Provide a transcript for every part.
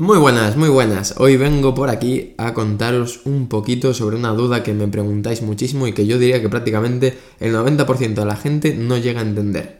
Muy buenas, muy buenas. Hoy vengo por aquí a contaros un poquito sobre una duda que me preguntáis muchísimo y que yo diría que prácticamente el 90% de la gente no llega a entender.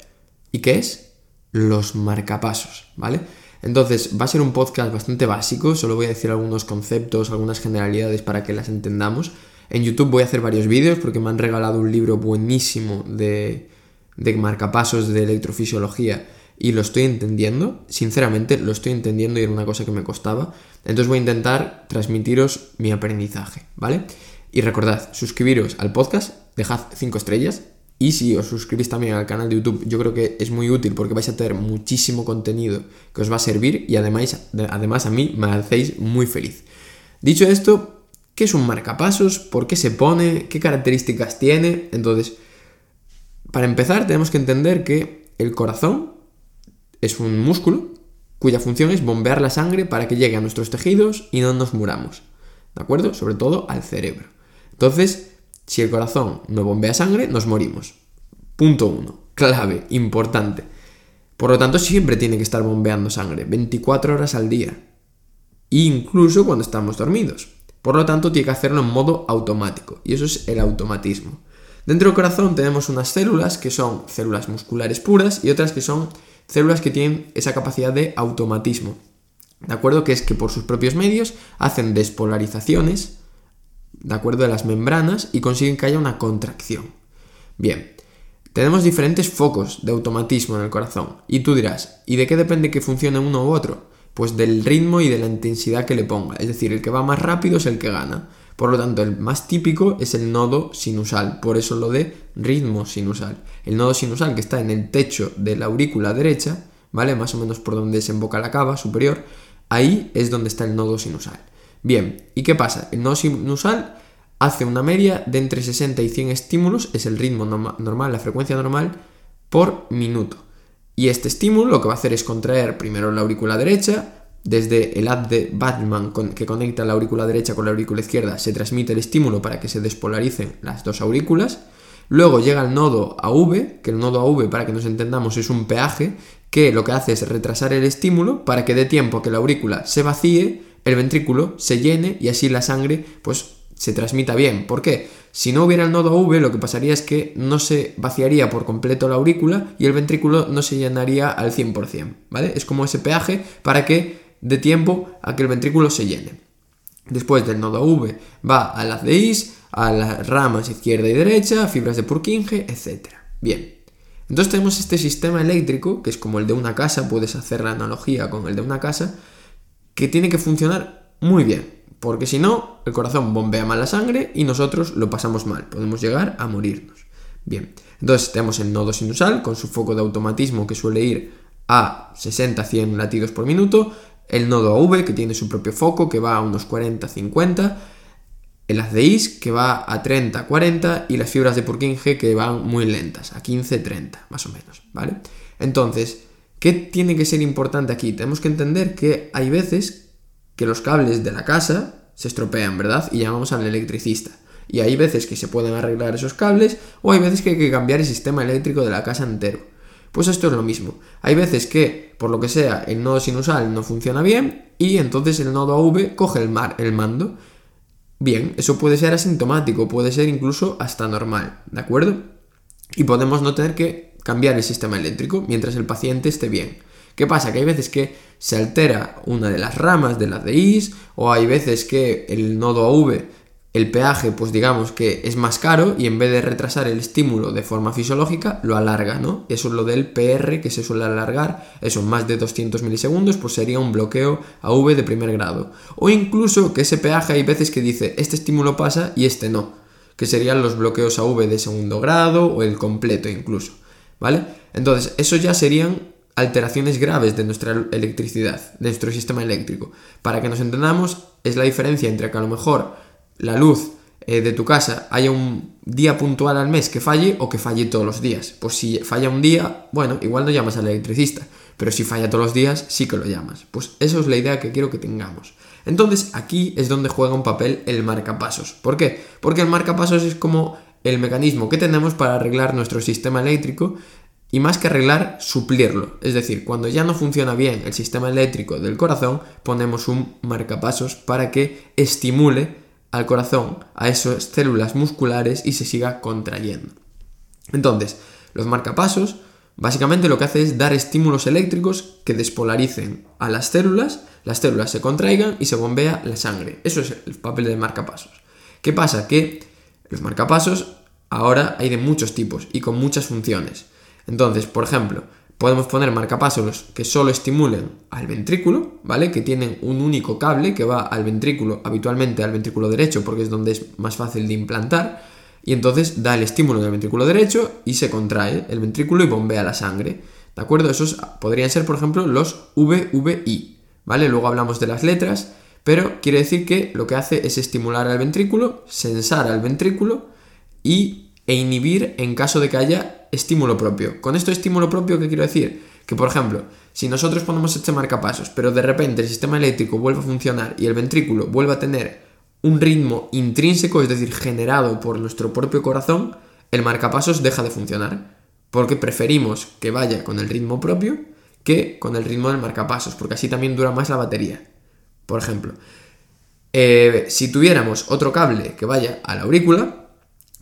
¿Y qué es? Los marcapasos, ¿vale? Entonces va a ser un podcast bastante básico, solo voy a decir algunos conceptos, algunas generalidades para que las entendamos. En YouTube voy a hacer varios vídeos porque me han regalado un libro buenísimo de, de marcapasos de electrofisiología y lo estoy entendiendo, sinceramente lo estoy entendiendo y era una cosa que me costaba. Entonces voy a intentar transmitiros mi aprendizaje, ¿vale? Y recordad, suscribiros al podcast, dejad 5 estrellas y si os suscribís también al canal de YouTube, yo creo que es muy útil porque vais a tener muchísimo contenido que os va a servir y además, además a mí me hacéis muy feliz. Dicho esto, ¿qué es un marcapasos? ¿Por qué se pone? ¿Qué características tiene? Entonces, para empezar tenemos que entender que el corazón es un músculo cuya función es bombear la sangre para que llegue a nuestros tejidos y no nos muramos. ¿De acuerdo? Sobre todo al cerebro. Entonces, si el corazón no bombea sangre, nos morimos. Punto uno. Clave, importante. Por lo tanto, siempre tiene que estar bombeando sangre, 24 horas al día. Incluso cuando estamos dormidos. Por lo tanto, tiene que hacerlo en modo automático. Y eso es el automatismo. Dentro del corazón tenemos unas células que son células musculares puras y otras que son células que tienen esa capacidad de automatismo. ¿De acuerdo? Que es que por sus propios medios hacen despolarizaciones, ¿de acuerdo? De las membranas y consiguen que haya una contracción. Bien, tenemos diferentes focos de automatismo en el corazón. Y tú dirás, ¿y de qué depende que funcione uno u otro? Pues del ritmo y de la intensidad que le ponga. Es decir, el que va más rápido es el que gana. Por lo tanto, el más típico es el nodo sinusal, por eso lo de ritmo sinusal. El nodo sinusal que está en el techo de la aurícula derecha, ¿vale? Más o menos por donde desemboca la cava superior, ahí es donde está el nodo sinusal. Bien, ¿y qué pasa? El nodo sinusal hace una media de entre 60 y 100 estímulos, es el ritmo normal, la frecuencia normal, por minuto. Y este estímulo lo que va a hacer es contraer primero la aurícula derecha, desde el haz de Batman que conecta la aurícula derecha con la aurícula izquierda se transmite el estímulo para que se despolaricen las dos aurículas. Luego llega el nodo AV, que el nodo AV, para que nos entendamos, es un peaje que lo que hace es retrasar el estímulo para que dé tiempo a que la aurícula se vacíe, el ventrículo se llene y así la sangre pues se transmita bien. ¿Por qué? Si no hubiera el nodo AV, lo que pasaría es que no se vaciaría por completo la aurícula y el ventrículo no se llenaría al 100%, ¿vale? Es como ese peaje para que de tiempo a que el ventrículo se llene. Después del nodo V va a las de a las ramas izquierda y derecha, fibras de Purkinje, etc. Bien, entonces tenemos este sistema eléctrico, que es como el de una casa, puedes hacer la analogía con el de una casa, que tiene que funcionar muy bien, porque si no, el corazón bombea mal la sangre y nosotros lo pasamos mal, podemos llegar a morirnos. Bien, entonces tenemos el nodo sinusal con su foco de automatismo que suele ir a 60-100 latidos por minuto, el nodo AV que tiene su propio foco que va a unos 40-50, el haz de IS que va a 30-40 y las fibras de Purkinje que van muy lentas, a 15-30 más o menos, ¿vale? Entonces, ¿qué tiene que ser importante aquí? Tenemos que entender que hay veces que los cables de la casa se estropean, ¿verdad? Y llamamos al electricista. Y hay veces que se pueden arreglar esos cables o hay veces que hay que cambiar el sistema eléctrico de la casa entero. Pues esto es lo mismo. Hay veces que, por lo que sea, el nodo sinusal no funciona bien y entonces el nodo AV coge el, mar, el mando. Bien, eso puede ser asintomático, puede ser incluso hasta normal, ¿de acuerdo? Y podemos no tener que cambiar el sistema eléctrico mientras el paciente esté bien. ¿Qué pasa? Que hay veces que se altera una de las ramas de las DIs o hay veces que el nodo AV el peaje, pues digamos que es más caro y en vez de retrasar el estímulo de forma fisiológica, lo alarga, ¿no? Eso es lo del PR que se suele alargar, eso más de 200 milisegundos, pues sería un bloqueo AV de primer grado. O incluso que ese peaje hay veces que dice, este estímulo pasa y este no, que serían los bloqueos AV de segundo grado o el completo incluso, ¿vale? Entonces, eso ya serían alteraciones graves de nuestra electricidad, de nuestro sistema eléctrico. Para que nos entendamos, es la diferencia entre que a lo mejor la luz eh, de tu casa haya un día puntual al mes que falle o que falle todos los días. Pues si falla un día, bueno, igual no llamas al electricista, pero si falla todos los días, sí que lo llamas. Pues eso es la idea que quiero que tengamos. Entonces aquí es donde juega un papel el marcapasos. ¿Por qué? Porque el marcapasos es como el mecanismo que tenemos para arreglar nuestro sistema eléctrico y más que arreglar, suplirlo. Es decir, cuando ya no funciona bien el sistema eléctrico del corazón, ponemos un marcapasos para que estimule al corazón, a esas células musculares y se siga contrayendo. Entonces, los marcapasos básicamente lo que hace es dar estímulos eléctricos que despolaricen a las células, las células se contraigan y se bombea la sangre. Eso es el papel del marcapasos. ¿Qué pasa? Que los marcapasos ahora hay de muchos tipos y con muchas funciones. Entonces, por ejemplo, podemos poner marcapasos que solo estimulen al ventrículo, ¿vale? Que tienen un único cable que va al ventrículo, habitualmente al ventrículo derecho, porque es donde es más fácil de implantar, y entonces da el estímulo en el ventrículo derecho y se contrae el ventrículo y bombea la sangre. ¿De acuerdo? Esos podrían ser, por ejemplo, los VVI, ¿vale? Luego hablamos de las letras, pero quiere decir que lo que hace es estimular al ventrículo, sensar al ventrículo y e inhibir en caso de que haya estímulo propio. Con esto estímulo propio, ¿qué quiero decir? Que, por ejemplo, si nosotros ponemos este marcapasos, pero de repente el sistema eléctrico vuelve a funcionar y el ventrículo vuelve a tener un ritmo intrínseco, es decir, generado por nuestro propio corazón, el marcapasos deja de funcionar. Porque preferimos que vaya con el ritmo propio que con el ritmo del marcapasos, porque así también dura más la batería. Por ejemplo, eh, si tuviéramos otro cable que vaya a la aurícula,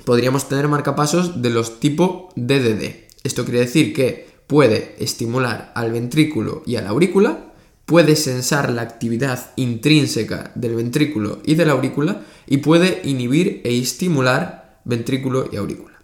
podríamos tener marcapasos de los tipo DDD. Esto quiere decir que puede estimular al ventrículo y a la aurícula, puede sensar la actividad intrínseca del ventrículo y de la aurícula y puede inhibir e estimular ventrículo y aurícula.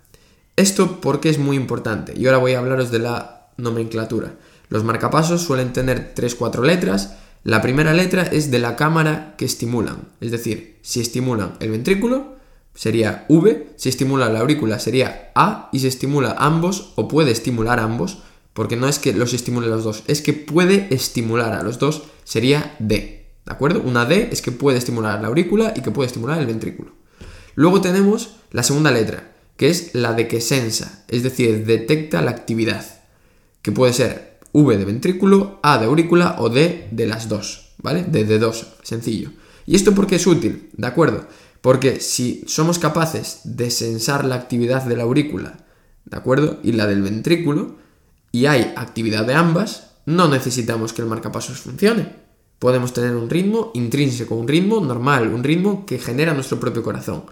Esto porque es muy importante y ahora voy a hablaros de la nomenclatura. Los marcapasos suelen tener 3-4 letras. La primera letra es de la cámara que estimulan, es decir, si estimulan el ventrículo, sería V, si estimula la aurícula sería A y si estimula ambos o puede estimular ambos, porque no es que los estimule los dos, es que puede estimular a los dos, sería D. ¿De acuerdo? Una D es que puede estimular la aurícula y que puede estimular el ventrículo. Luego tenemos la segunda letra, que es la de que sensa, es decir, detecta la actividad, que puede ser V de ventrículo, A de aurícula o D de las dos, ¿vale? De, de dos, sencillo. ¿Y esto por qué es útil? ¿De acuerdo? Porque si somos capaces de sensar la actividad de la aurícula, ¿de acuerdo? Y la del ventrículo, y hay actividad de ambas, no necesitamos que el marcapasos funcione. Podemos tener un ritmo intrínseco, un ritmo normal, un ritmo que genera nuestro propio corazón.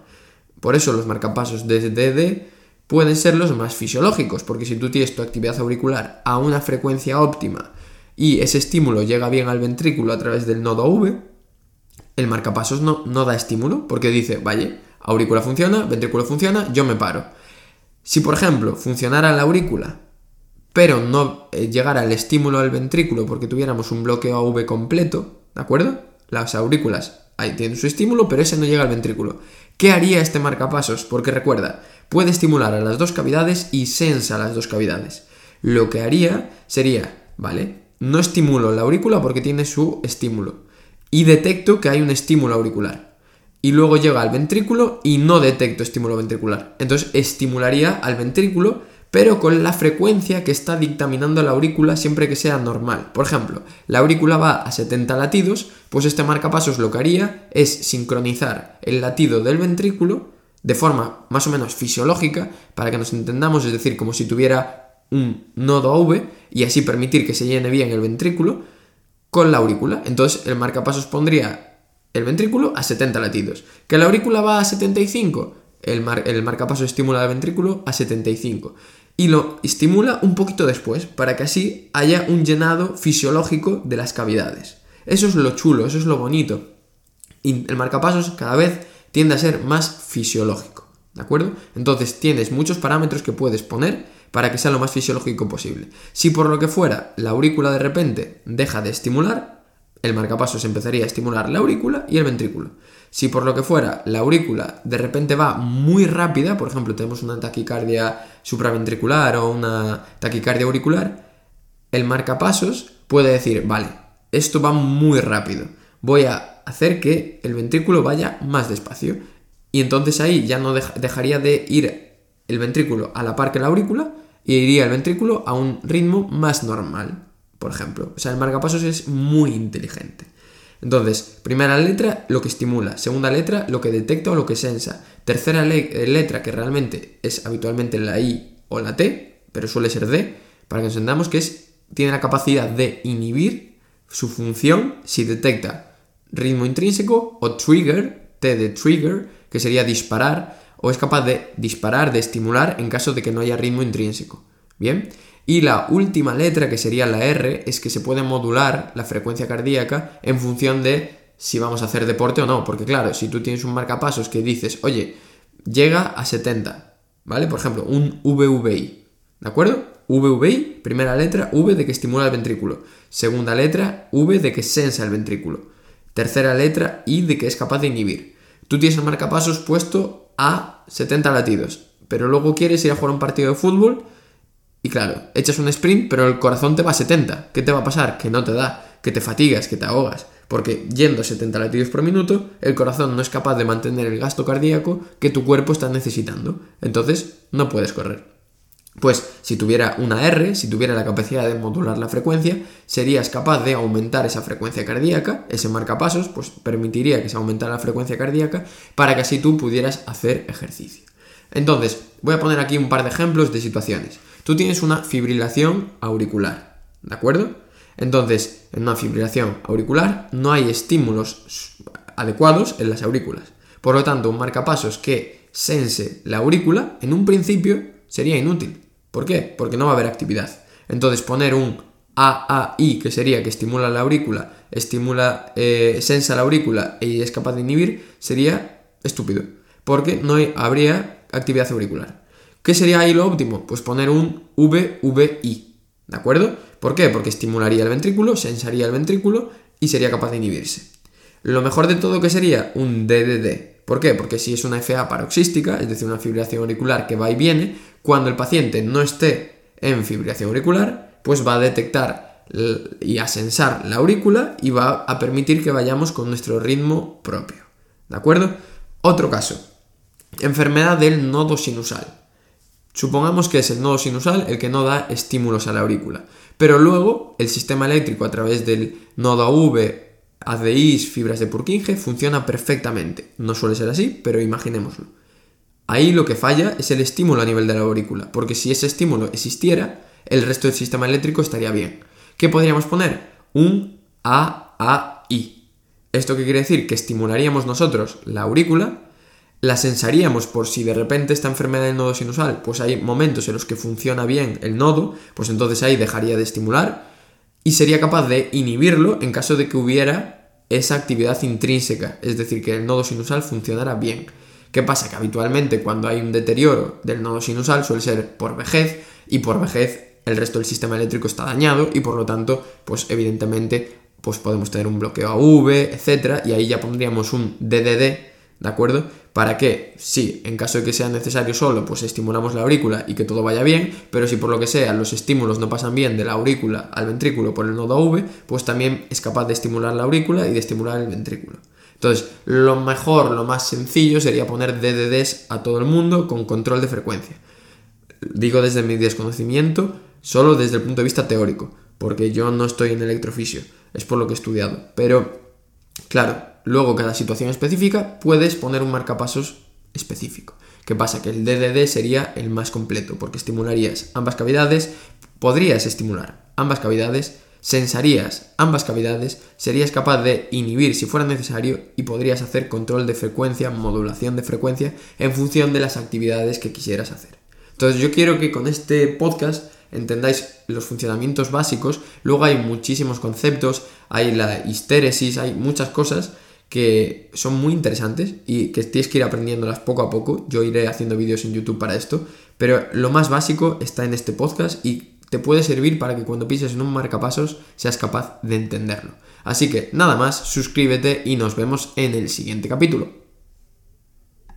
Por eso los marcapasos DD pueden ser los más fisiológicos, porque si tú tienes tu actividad auricular a una frecuencia óptima y ese estímulo llega bien al ventrículo a través del nodo V, el marcapasos no, no da estímulo porque dice, vaya, aurícula funciona, ventrículo funciona, yo me paro. Si por ejemplo funcionara la aurícula, pero no eh, llegara el estímulo al ventrículo porque tuviéramos un bloqueo AV completo, ¿de acuerdo? Las aurículas ahí tienen su estímulo, pero ese no llega al ventrículo. ¿Qué haría este marcapasos? Porque recuerda, puede estimular a las dos cavidades y sensa las dos cavidades. Lo que haría sería, ¿vale? No estimulo la aurícula porque tiene su estímulo y detecto que hay un estímulo auricular. Y luego llega al ventrículo y no detecto estímulo ventricular. Entonces estimularía al ventrículo, pero con la frecuencia que está dictaminando la aurícula siempre que sea normal. Por ejemplo, la aurícula va a 70 latidos, pues este marcapasos lo que haría es sincronizar el latido del ventrículo de forma más o menos fisiológica, para que nos entendamos, es decir, como si tuviera un nodo V y así permitir que se llene bien el ventrículo, con la aurícula. Entonces el marcapasos pondría el ventrículo a 70 latidos. ¿Que la aurícula va a 75? El, el marcapasos estimula el ventrículo a 75. Y lo estimula un poquito después, para que así haya un llenado fisiológico de las cavidades. Eso es lo chulo, eso es lo bonito. Y el marcapasos cada vez tiende a ser más fisiológico. ¿De acuerdo? Entonces tienes muchos parámetros que puedes poner para que sea lo más fisiológico posible. Si por lo que fuera la aurícula de repente deja de estimular, el marcapasos empezaría a estimular la aurícula y el ventrículo. Si por lo que fuera la aurícula de repente va muy rápida, por ejemplo tenemos una taquicardia supraventricular o una taquicardia auricular, el marcapasos puede decir, vale, esto va muy rápido, voy a hacer que el ventrículo vaya más despacio. Y entonces ahí ya no dejaría de ir el ventrículo a la par que la aurícula, y iría el ventrículo a un ritmo más normal, por ejemplo. O sea, el marcapasos es muy inteligente. Entonces, primera letra, lo que estimula. Segunda letra, lo que detecta o lo que sensa. Tercera letra, que realmente es habitualmente la I o la T, pero suele ser D, para que entendamos que es, tiene la capacidad de inhibir su función si detecta ritmo intrínseco o trigger, T de trigger, que sería disparar, o es capaz de disparar, de estimular en caso de que no haya ritmo intrínseco. Bien, y la última letra, que sería la R, es que se puede modular la frecuencia cardíaca en función de si vamos a hacer deporte o no. Porque claro, si tú tienes un marcapasos que dices, oye, llega a 70, ¿vale? Por ejemplo, un VVI, ¿de acuerdo? VVI, primera letra, V de que estimula el ventrículo. Segunda letra, V de que sensa el ventrículo. Tercera letra, I de que es capaz de inhibir. Tú tienes el marcapasos puesto a 70 latidos, pero luego quieres ir a jugar un partido de fútbol y claro, echas un sprint, pero el corazón te va a 70. ¿Qué te va a pasar? Que no te da, que te fatigas, que te ahogas. Porque yendo 70 latidos por minuto, el corazón no es capaz de mantener el gasto cardíaco que tu cuerpo está necesitando. Entonces, no puedes correr. Pues si tuviera una R, si tuviera la capacidad de modular la frecuencia, serías capaz de aumentar esa frecuencia cardíaca, ese marcapasos, pues permitiría que se aumentara la frecuencia cardíaca para que así tú pudieras hacer ejercicio. Entonces, voy a poner aquí un par de ejemplos de situaciones. Tú tienes una fibrilación auricular, ¿de acuerdo? Entonces, en una fibrilación auricular no hay estímulos adecuados en las aurículas. Por lo tanto, un marcapasos que sense la aurícula, en un principio, sería inútil. ¿Por qué? Porque no va a haber actividad. Entonces, poner un AAI, que sería que estimula la aurícula, estimula, eh, sensa la aurícula y es capaz de inhibir, sería estúpido. Porque no habría actividad auricular. ¿Qué sería ahí lo óptimo? Pues poner un VVI, ¿de acuerdo? ¿Por qué? Porque estimularía el ventrículo, sensaría el ventrículo y sería capaz de inhibirse. Lo mejor de todo que sería un DDD. ¿Por qué? Porque si es una FA paroxística, es decir, una fibrilación auricular que va y viene, cuando el paciente no esté en fibrilación auricular, pues va a detectar y a sensar la aurícula y va a permitir que vayamos con nuestro ritmo propio. ¿De acuerdo? Otro caso. Enfermedad del nodo sinusal. Supongamos que es el nodo sinusal el que no da estímulos a la aurícula, pero luego el sistema eléctrico a través del nodo AV, ADIs, fibras de Purkinje funciona perfectamente. No suele ser así, pero imaginémoslo. Ahí lo que falla es el estímulo a nivel de la aurícula, porque si ese estímulo existiera, el resto del sistema eléctrico estaría bien. ¿Qué podríamos poner? Un AAI. ¿Esto qué quiere decir? Que estimularíamos nosotros la aurícula la sensaríamos por si de repente esta enfermedad del nodo sinusal, pues hay momentos en los que funciona bien el nodo, pues entonces ahí dejaría de estimular y sería capaz de inhibirlo en caso de que hubiera esa actividad intrínseca, es decir, que el nodo sinusal funcionara bien. ¿Qué pasa? Que habitualmente cuando hay un deterioro del nodo sinusal suele ser por vejez y por vejez el resto del sistema eléctrico está dañado y por lo tanto, pues evidentemente, pues podemos tener un bloqueo AV, etcétera, y ahí ya pondríamos un DDD ¿de acuerdo? Para que, si en caso de que sea necesario solo, pues estimulamos la aurícula y que todo vaya bien, pero si por lo que sea los estímulos no pasan bien de la aurícula al ventrículo por el nodo V, pues también es capaz de estimular la aurícula y de estimular el ventrículo. Entonces, lo mejor, lo más sencillo sería poner DDDs a todo el mundo con control de frecuencia. Digo desde mi desconocimiento, solo desde el punto de vista teórico, porque yo no estoy en electrofisio, es por lo que he estudiado. Pero, claro, Luego, cada situación específica, puedes poner un marcapasos específico. ¿Qué pasa? Que el DDD sería el más completo, porque estimularías ambas cavidades, podrías estimular ambas cavidades, sensarías ambas cavidades, serías capaz de inhibir si fuera necesario y podrías hacer control de frecuencia, modulación de frecuencia en función de las actividades que quisieras hacer. Entonces yo quiero que con este podcast entendáis los funcionamientos básicos, luego hay muchísimos conceptos, hay la histéresis, hay muchas cosas que son muy interesantes y que tienes que ir aprendiéndolas poco a poco. Yo iré haciendo vídeos en YouTube para esto, pero lo más básico está en este podcast y te puede servir para que cuando pises en un marcapasos seas capaz de entenderlo. Así que nada más, suscríbete y nos vemos en el siguiente capítulo.